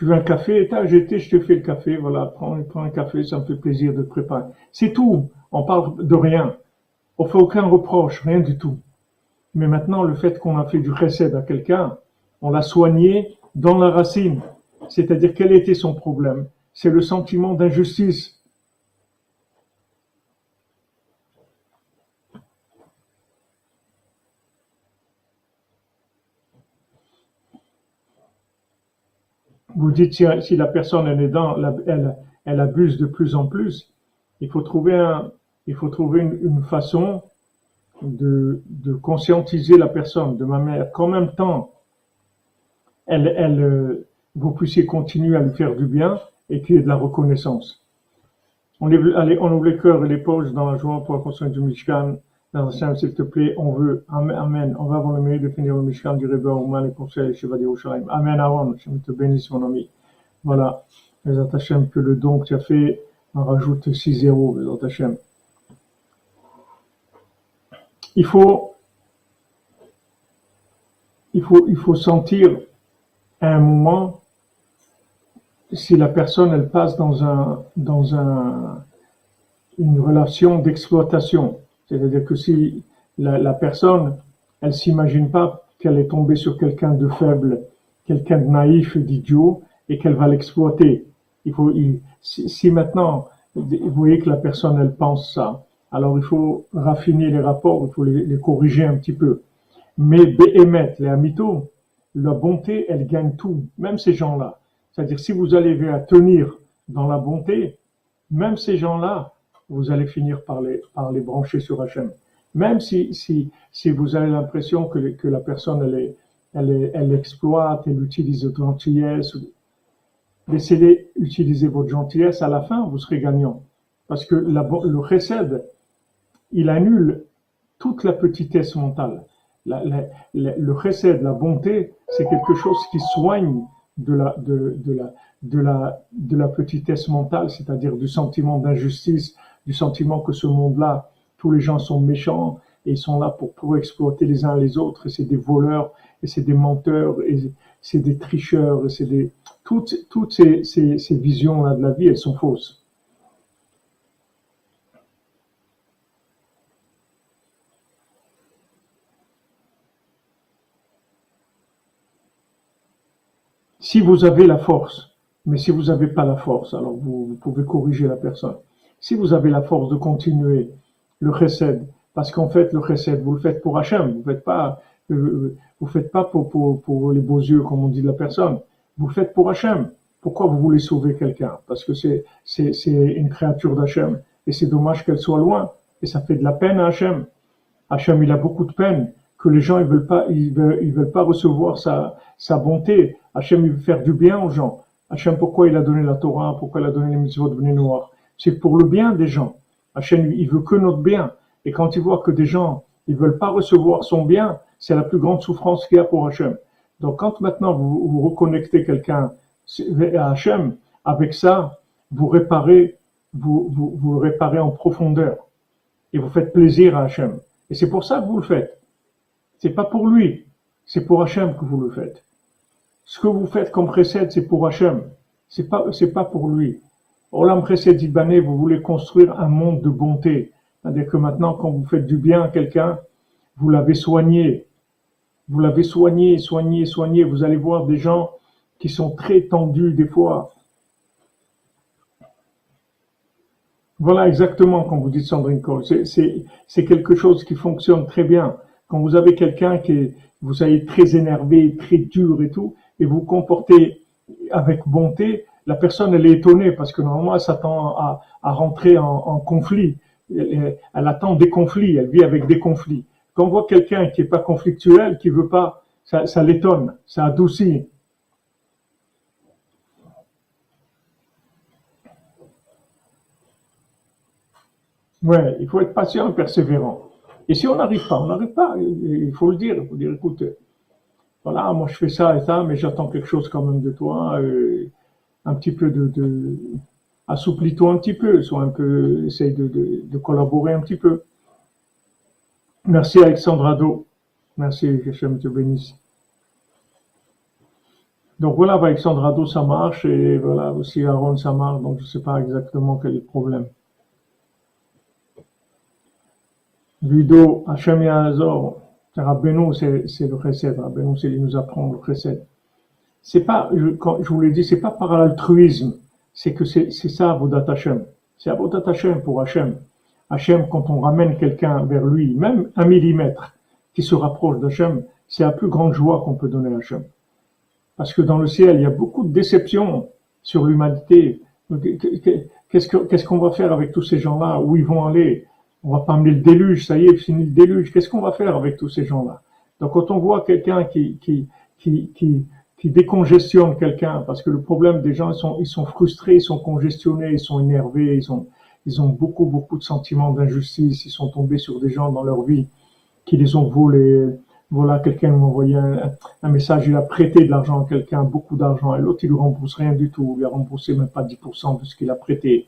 Speaker 1: Tu veux un café? T'as jeté, je te fais le café. Voilà, prends, prends un café, ça me fait plaisir de te préparer. C'est tout. On parle de rien. On fait aucun reproche, rien du tout. Mais maintenant, le fait qu'on a fait du recède à quelqu'un, on l'a soigné dans la racine. C'est-à-dire, quel était son problème? C'est le sentiment d'injustice. Vous dites si, la personne est dans, elle, elle abuse de plus en plus. Il faut trouver un, il faut trouver une, façon de, de, conscientiser la personne de manière qu'en même temps, elle, elle, vous puissiez continuer à lui faire du bien et qu'il y ait de la reconnaissance. On, allez, on ouvre les cœurs et les poches dans la joie pour la construction du Mishkan. Dans la s'il te plaît, on veut, Amen, on va avoir le mérite de finir le Mishkan du Rebbe Ouman et conseil Shiva Yerushalayim. Amen, Aaron, je te bénisse, mon ami. Voilà. Les Hashem, que le don que tu as fait en rajoute 6-0, les Hashem. Il faut, il faut, il faut sentir un moment si la personne elle passe dans un dans un une relation d'exploitation c'est-à-dire que si la, personne, elle s'imagine pas qu'elle est tombée sur quelqu'un de faible, quelqu'un de naïf, d'idiot, et qu'elle va l'exploiter. Il faut, si, maintenant, vous voyez que la personne, elle pense ça, alors il faut raffiner les rapports, il faut les, corriger un petit peu. Mais émettre les amitos, la bonté, elle gagne tout, même ces gens-là. C'est-à-dire, si vous allez à tenir dans la bonté, même ces gens-là, vous allez finir par les, brancher sur Hachem. Même si, si, si vous avez l'impression que, que la personne, elle, est, elle, exploite, elle utilise votre gentillesse, laissez-les utiliser votre gentillesse, à la fin, vous serez gagnant. Parce que le recède, il annule toute la petitesse mentale. Le recède, la bonté, c'est quelque chose qui soigne de la, de, de la, de la, de la petitesse mentale, c'est-à-dire du sentiment d'injustice, du sentiment que ce monde-là, tous les gens sont méchants et ils sont là pour, pour exploiter les uns les autres, et c'est des voleurs, et c'est des menteurs, et c'est des tricheurs, et c'est des... Toutes, toutes ces, ces, ces visions-là de la vie, elles sont fausses. Si vous avez la force, mais si vous n'avez pas la force, alors vous, vous pouvez corriger la personne. Si vous avez la force de continuer le chesed, parce qu'en fait, le chesed, vous le faites pour Hachem, vous faites pas, euh, vous faites pas pour, pour, pour, les beaux yeux, comme on dit de la personne. Vous le faites pour Hachem. Pourquoi vous voulez sauver quelqu'un? Parce que c'est, c'est, c'est une créature d'Hachem. Et c'est dommage qu'elle soit loin. Et ça fait de la peine à Hachem. Hachem, il a beaucoup de peine que les gens, ils veulent pas, ils veulent, ils veulent pas recevoir sa, sa bonté. Hachem, il veut faire du bien aux gens. Hachem, pourquoi il a donné la Torah? Pourquoi il a donné les mitzvot de noir? C'est pour le bien des gens. Hachem, il veut que notre bien. Et quand il voit que des gens, ils veulent pas recevoir son bien, c'est la plus grande souffrance qu'il y a pour Hachem. Donc quand maintenant vous, reconnectez quelqu'un à Hachem, avec ça, vous réparez, vous, réparez en profondeur et vous faites plaisir à Hachem. Et c'est pour ça que vous le faites. C'est pas pour lui, c'est pour Hachem que vous le faites. Ce que vous faites comme précède, c'est pour Hachem. C'est pas, pas pour lui. Olam précède Ibané, vous voulez construire un monde de bonté. C'est-à-dire que maintenant, quand vous faites du bien à quelqu'un, vous l'avez soigné. Vous l'avez soigné, soigné, soigné. Vous allez voir des gens qui sont très tendus des fois. Voilà exactement quand vous dites Sandrine Cole. C'est quelque chose qui fonctionne très bien. Quand vous avez quelqu'un qui est, vous allez très énervé, très dur et tout, et vous comportez avec bonté, la personne elle est étonnée parce que normalement elle s'attend à, rentrer en, conflit. Elle, attend des conflits, elle vit avec des conflits. Quand on voit quelqu'un qui est pas conflictuel, qui veut pas, ça, ça l'étonne, ça adoucit. Ouais, il faut être patient et persévérant. Et si on n'arrive pas, on n'arrive pas. Il faut le dire. Il faut dire, écoute, voilà, moi je fais ça et ça, mais j'attends quelque chose quand même de toi. Euh, un petit peu de, de assouplis-toi un petit peu, soit un peu, essaye de, collaborer un petit peu. Merci Alexandre Ado. Merci, que Hachem te bénisse. Donc voilà, Alexandre Ado, ça marche, et voilà, aussi Aaron, ça marche, donc je ne sais pas exactement quel est le problème. Ludo, Hachem Yazor, Rabbeinu, c'est le recette. Rabbeinu, c'est il nous apprend le recette. C'est pas, je, vous l'ai dit, c'est pas par l'altruisme, c'est que c'est ça Avodat Hachem. C'est Avodat Hachem pour Hachem. Hachem, quand on ramène quelqu'un vers lui, même un millimètre, qui se rapproche d'Hachem, c'est la plus grande joie qu'on peut donner à Hachem. Parce que dans le ciel, il y a beaucoup de déceptions sur l'humanité. Qu'est-ce qu'on qu va faire avec tous ces gens-là? Où ils vont aller? On va pas amener le déluge, ça y est, fini le déluge. Qu'est-ce qu'on va faire avec tous ces gens-là? Donc quand on voit quelqu'un qui, qui, qui, qui, qui décongestionne quelqu'un, parce que le problème des gens, ils sont, frustrés, ils sont congestionnés, ils sont énervés, ils ont, ils ont beaucoup, beaucoup de sentiments d'injustice, ils sont tombés sur des gens dans leur vie qui les ont volés. Voilà, quelqu'un m'a envoyé un, message, il a prêté de l'argent à quelqu'un, beaucoup d'argent, et l'autre, il lui rembourse rien du tout, il a remboursé même pas 10% de ce qu'il a prêté.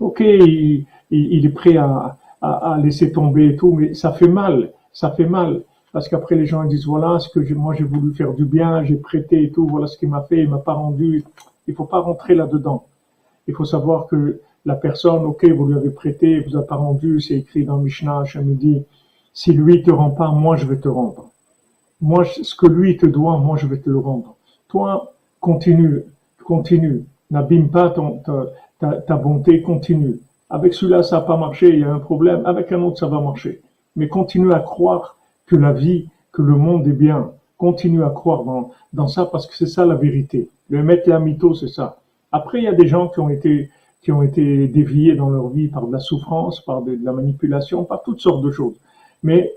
Speaker 1: Ok, il, est prêt à, à, laisser tomber et tout, mais ça fait mal, ça fait mal. Parce qu'après, les gens disent, voilà, ce que moi j'ai voulu faire du bien, j'ai prêté et tout, voilà ce qu'il m'a fait, il m'a pas rendu. Il faut pas rentrer là-dedans. Il faut savoir que la personne, ok, vous lui avez prêté, il vous a pas rendu, c'est écrit dans Mishnah, dis, si lui te rend pas, moi je vais te rendre. Moi, ce que lui te doit, moi je vais te le rendre. Toi, continue, continue. N'abîme pas ta, ta bonté, continue. Avec celui-là, ça n'a pas marché, il y a un problème. Avec un autre, ça va marcher. Mais continue à croire que la vie, que le monde est bien. Continue à croire dans, dans ça parce que c'est ça la vérité. Le mettre la c'est ça. Après, il y a des gens qui ont été, qui ont été déviés dans leur vie par de la souffrance, par de la manipulation, par toutes sortes de choses. Mais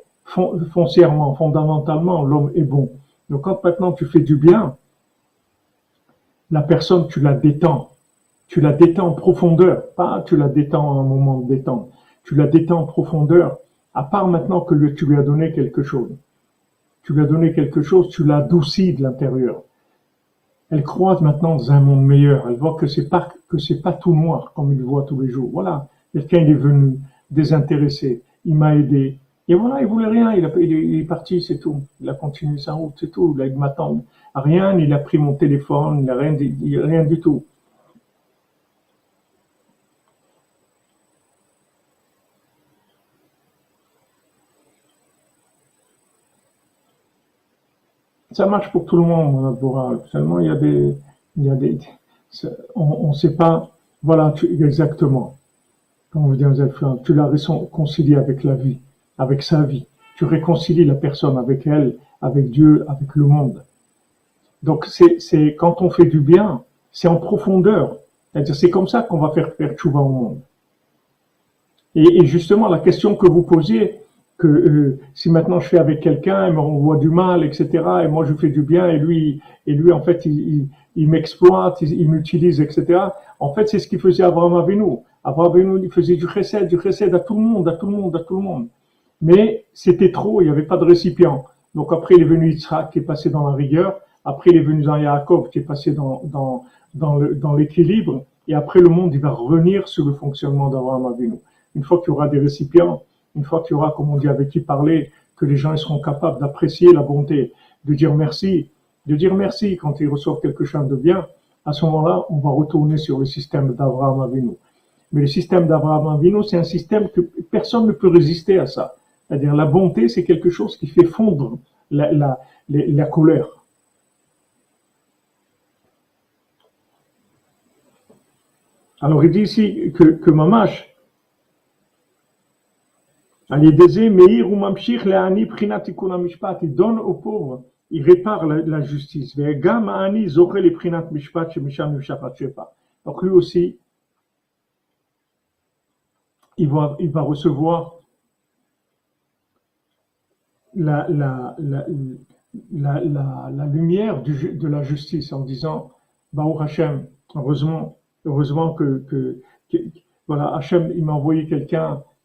Speaker 1: foncièrement, fondamentalement, l'homme est bon. Donc quand maintenant tu fais du bien, la personne, tu la détends tu la détends en profondeur, pas tu la détends à un moment de détente, tu la détends en profondeur, à part maintenant que tu lui as donné quelque chose. Tu lui as donné quelque chose, tu l'adoucis de l'intérieur. Elle croit maintenant dans un monde meilleur. Elle voit que c'est pas que c'est pas tout noir comme il voit tous les jours. Voilà, quelqu'un est venu désintéressé, il m'a aidé. Et voilà, il voulait rien, il, il est parti, c'est tout. Il a continué sa route, c'est tout. Il m'attend rien, il a pris mon téléphone, il a rien, il rien du tout. Ça marche pour tout le monde, Bora. Seulement, il y a des, il y a des, on ne sait pas, voilà, tu, exactement. Comme vous dites, tu l'as réconcilié avec la vie, avec sa vie. Tu réconcilies la personne avec elle, avec Dieu, avec le monde. Donc, c'est, quand on fait du bien, c'est en profondeur. C'est comme ça qu'on va faire faire tchouva au monde. Et justement, la question que vous posiez, que euh, si maintenant je fais avec quelqu'un, il me renvoie du mal, etc. Et moi je fais du bien et lui, et lui en fait il, il, m'exploite, il, m'utilise, etc. En fait c'est ce qu'il faisait Abraham Avinu. Abraham Avinu il faisait du chesed, du chesed à tout le monde, à tout le monde, à tout le monde. Mais c'était trop, il n'y avait pas de récipient. Donc après il est venu Yitzhak qui est passé dans la rigueur. Après, il est venu Yaakov, qui est passé dans, dans, dans l'équilibre. Et après, le monde, il va revenir sur le fonctionnement d'Abraham Avinu. Une fois qu'il y aura des récipients, une fois qu'il y aura, comme on dit, avec qui parler, que les gens seront capables d'apprécier la bonté, de dire merci, de dire merci quand ils reçoivent quelque chose de bien, à ce moment-là, on va retourner sur le système d'Abraham Avinu. Mais le système d'Abraham Avinu, c'est un système que personne ne peut résister à ça. C'est-à-dire la bonté, c'est quelque chose qui fait fondre la, colère. Alors il dit ici que, que Mamash, il donne aux pauvres, il répare la, la justice. Donc lui aussi, il va, il va recevoir la, la, la, la, lumière du, de la justice en disant Baruch Hashem, heureusement, heureusement que, que, voilà, Hashem, il m'a envoyé quelqu'un,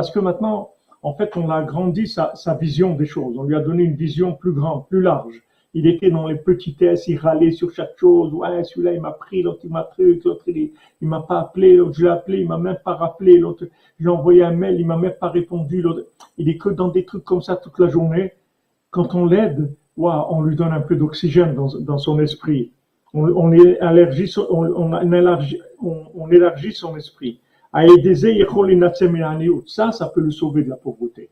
Speaker 1: Parce que maintenant, en fait, on a agrandi sa, vision des choses. On lui a donné une vision plus grande, plus large il était dans les petitesses, il râlait sur chaque chose. Ouais, celui-là, il m'a pris, l'autre, il m'a pris, l'autre, il, il m'a pas appelé, l'autre, je l'ai appelé, il m'a même pas rappelé, l'autre, j'ai envoyé un mail, il m'a même pas répondu. Il est que dans des trucs comme ça toute la journée. Quand on l'aide, on lui donne un peu d'oxygène dans, son esprit. On élargit son esprit. Ça, ça peut le sauver de la pauvreté.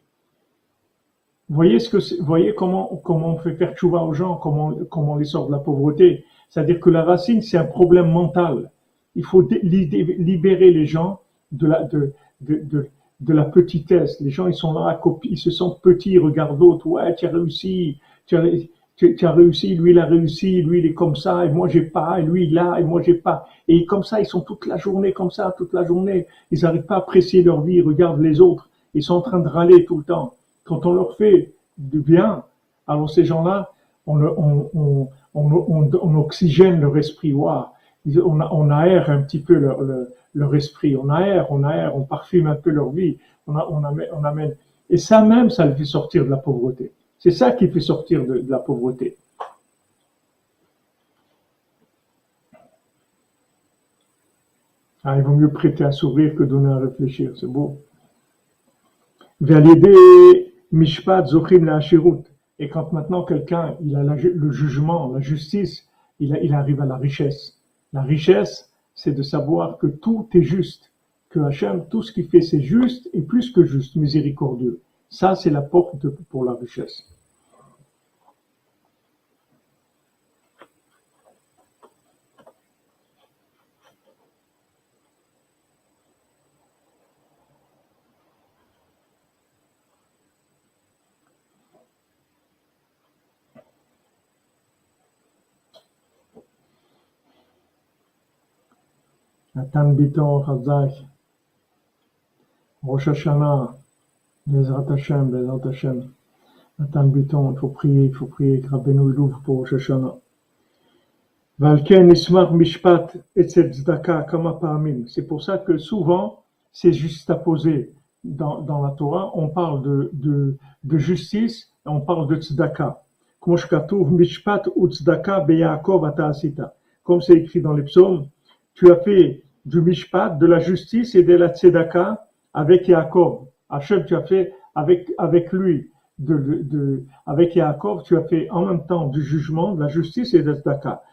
Speaker 1: Voyez ce que voyez comment comment on fait faire tchouva aux gens, comment comment on les sort de la pauvreté. C'est-à-dire que la racine c'est un problème mental. Il faut libérer les gens de la de de, de, la petitesse. Les gens ils sont là, ils se sentent petits, ils regardent l'autre. Ouais, tu as réussi, tu as, tu, as réussi, lui il a réussi, lui il est comme ça, et moi j'ai pas, et lui il a, et moi j'ai pas. Et comme ça, ils sont toute la journée comme ça, toute la journée. Ils n'arrivent pas à apprécier leur vie, ils regardent les autres. Ils sont en train de râler tout le temps quand on leur fait du bien, alors ces gens-là, on, on, on, oxygène leur esprit. On, on aère un petit peu leur, leur, esprit, on aère, on aère, on parfume un peu leur vie, on, on, amène, on amène. Et ça même, ça le fait sortir de la pauvreté. C'est ça qui fait sortir de, la pauvreté. Ah, il vaut mieux prêter à sourire que donner à réfléchir, c'est beau. Mishpat Zochim la Et quand maintenant quelqu'un, il a le jugement, la justice, il, il arrive à la richesse. La richesse, c'est de savoir que tout est juste, que Hachem, tout ce qu'il fait, c'est juste et plus que juste, miséricordieux. Ça, c'est la porte pour la richesse. Bezrat Hashem, Bezrat Hashem. Nathan Biton, il faut prier, il faut prier Rabbeinu ouvre pour Rosh Hashanah. Valken Ismar Mishpat et Tzedaka. C'est pour ça que souvent, c'est poser dans, dans la Torah, on parle de, de, de justice on parle de Tzedaka. Comme c'est écrit dans les psaumes, tu as fait du mishpat, de la justice et de la tzedaka avec Yaakov. Hachem, tu as fait avec, avec lui, de, de, avec Yaakov, tu as fait en même temps du jugement, de la justice et de la.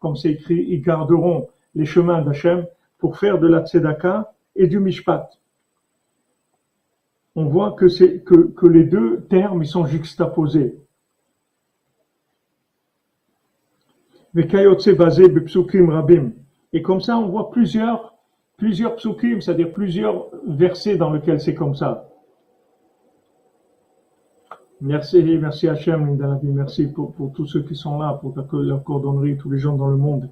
Speaker 1: Comme c'est écrit, ils garderont les chemins d'Hachem pour faire de la tzedaka et du mishpat. On voit que, que, que les deux termes ils sont juxtaposés. Et comme ça, on voit plusieurs, plusieurs psukim, c'est-à-dire plusieurs versets dans lesquels c'est comme ça. Merci, merci Hachem, merci pour, pour tous ceux qui sont là, pour leur cordonnerie, tous les gens dans le monde,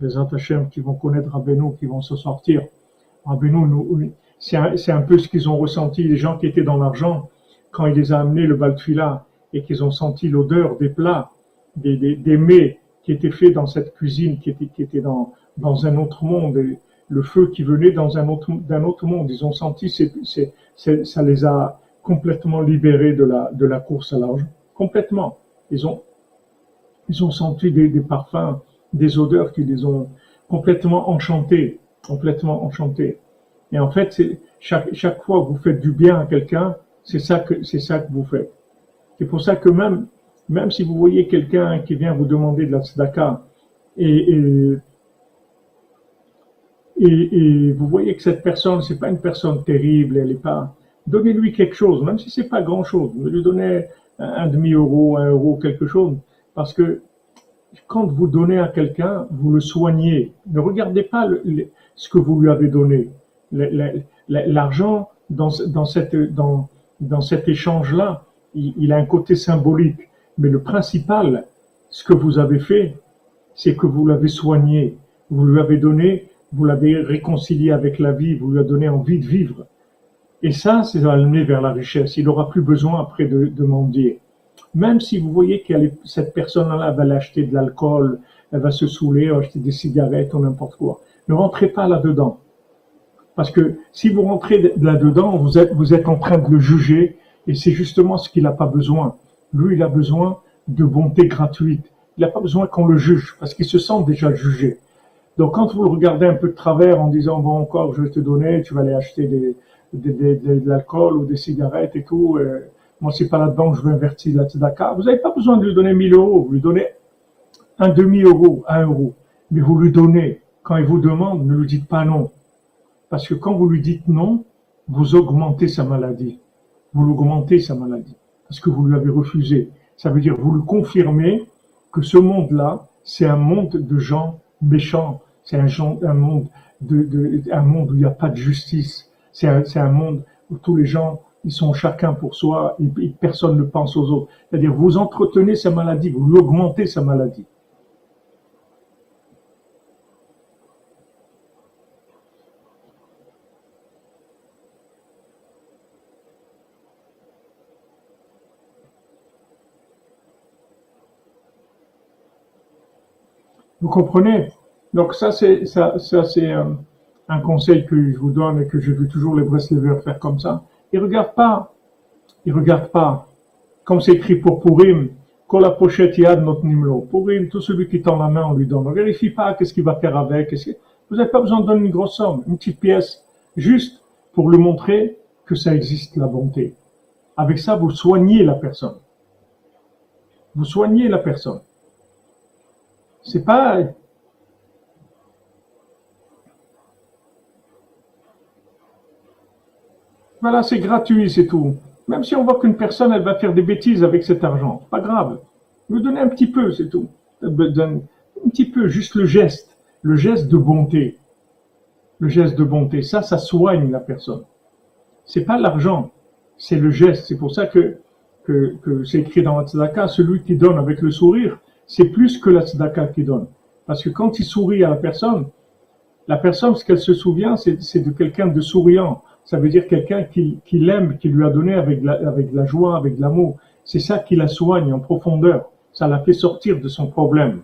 Speaker 1: les Hachem qui vont connaître Rabbeinu, qui vont se sortir. Rabbeinu, c'est un, un, peu ce qu'ils ont ressenti, les gens qui étaient dans l'argent, quand il les a amenés le Baltfila, et qu'ils ont senti l'odeur des plats, des, des, des, mets qui étaient faits dans cette cuisine, qui était, qui était dans, dans un autre monde, le feu qui venait dans un autre, d'un autre monde. Ils ont senti, c'est, c'est, ça les a complètement libérés de la, de la course à l'argent. Complètement. Ils ont, ils ont senti des, des, parfums, des odeurs qui les ont complètement enchantés, complètement enchantés. Et en fait, c'est, chaque, chaque fois que vous faites du bien à quelqu'un, c'est ça que, c'est ça que vous faites. C'est pour ça que même, même si vous voyez quelqu'un qui vient vous demander de la tzedaka et, et et, vous voyez que cette personne, c'est pas une personne terrible, elle est pas. Donnez-lui quelque chose, même si c'est pas grand-chose. Vous lui donnez un, demi-euro, un euro, quelque chose, parce que quand vous donnez à quelqu'un, vous le soignez. Ne regardez pas ce que vous lui avez donné. L'argent dans, dans, cette, dans, dans cet échange-là, il a un côté symbolique. Mais le principal, ce que vous avez fait, c'est que vous l'avez soigné. Vous lui avez donné vous l'avez réconcilié avec la vie, vous lui avez donné envie de vivre. Et ça, c'est amener vers la richesse. Il n'aura plus besoin après de, mendier. Même si vous voyez que cette personne-là va l'acheter de l'alcool, elle va se saouler, acheter des cigarettes ou n'importe quoi. Ne rentrez pas là-dedans. Parce que si vous rentrez là-dedans, vous êtes, vous êtes en train de le juger et c'est justement ce qu'il n'a pas besoin. Lui, il a besoin de bonté gratuite. Il n'a pas besoin qu'on le juge parce qu'il se sent déjà jugé. Donc quand vous le regardez un peu de travers en disant bon encore je vais te donner, tu vas aller acheter des, des, de l'alcool ou des cigarettes et tout, euh, moi c'est pas là-dedans que je vais invertir la tzedaka. Vous n'avez pas besoin de lui donner 1000 euros, vous lui donnez un demi euro, un euro, mais vous lui donnez. Quand il vous demande, ne lui dites pas non, parce que quand vous lui dites non, vous augmentez sa maladie. Vous l'augmentez sa maladie parce que vous lui avez refusé. Ça veut dire vous lui confirmez que ce monde-là, c'est un monde de gens méchants, c'est un, un, monde de, de, un monde où il n'y a pas de justice. C'est un, un, monde où tous les gens, ils sont chacun pour soi et, personne ne pense aux autres. C'est-à-dire, vous entretenez sa maladie, vous lui augmentez sa maladie. Vous comprenez? Donc ça, c'est euh, un, conseil que je vous donne et que j'ai vu toujours les Breslevers faire comme ça. Ils regardent pas, ils regardent pas, comme c'est écrit pour Purim, quand la pochette yad notre nimlo. Purim, tout celui qui tend la main, on lui donne. On vérifie pas qu'est-ce qu'il va faire avec. Vous n'avez pas besoin de donner une grosse somme, une petite pièce, juste pour lui montrer que ça existe la bonté. Avec ça, vous soignez la personne. Vous soignez la personne. C'est pas Voilà, c'est gratuit, c'est tout. Même si on voit qu'une personne, elle va faire des bêtises avec cet argent, pas grave. Nous donner un petit peu, c'est tout. Un petit peu, juste le geste, le geste de bonté. Le geste de bonté, ça, ça soigne la personne. C'est pas l'argent, c'est le geste. C'est pour ça que, que, c'est écrit dans la celui qui donne avec le sourire, c'est plus que la tzedaka qui donne. Parce que quand il sourit à la personne, la personne, ce qu'elle se souvient, c'est de quelqu'un de souriant ça veut dire quelqu'un qui, l'aime, qui lui a donné avec la, la joie, avec l'amour. C'est ça qui la soigne en profondeur. Ça la fait sortir de son problème.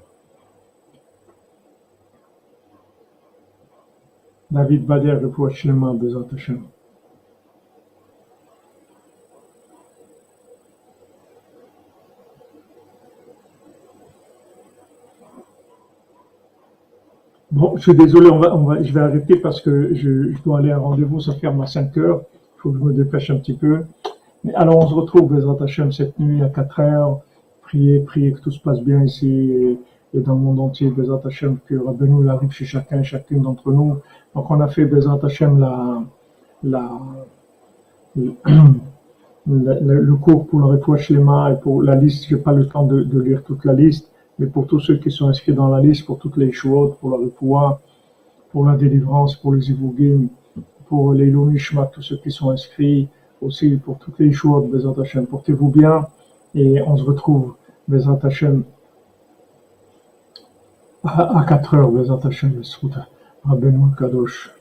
Speaker 1: David Bader, le de Bon, je suis désolé, on va, on va, je vais arrêter parce que je, je dois aller à un rendez-vous, ça ferme à 5 heures. Il faut que je me dépêche un petit peu. Mais alors, on se retrouve, Bezrat Hashem, cette nuit à 4 heures. Priez, priez que tout se passe bien ici et, dans le monde entier. Bezrat Hashem, que Rabbeinu arrive chez chacun chacune d'entre nous. Donc, on a fait Bezrat Hashem la, la, le, cours pour le refouach Lema et pour la liste. J'ai pas le temps de lire toute la liste mais pour tous ceux qui sont inscrits dans la liste, pour toutes les Shuot, pour la Repoua, pour la délivrance, pour les Ivogim, pour les Lunishma, tous ceux qui sont inscrits, aussi pour toutes les Shuot, Portez-vous bien et on se retrouve, à 4 heures, Bezat Hashem, Rabbeinu Kadosh.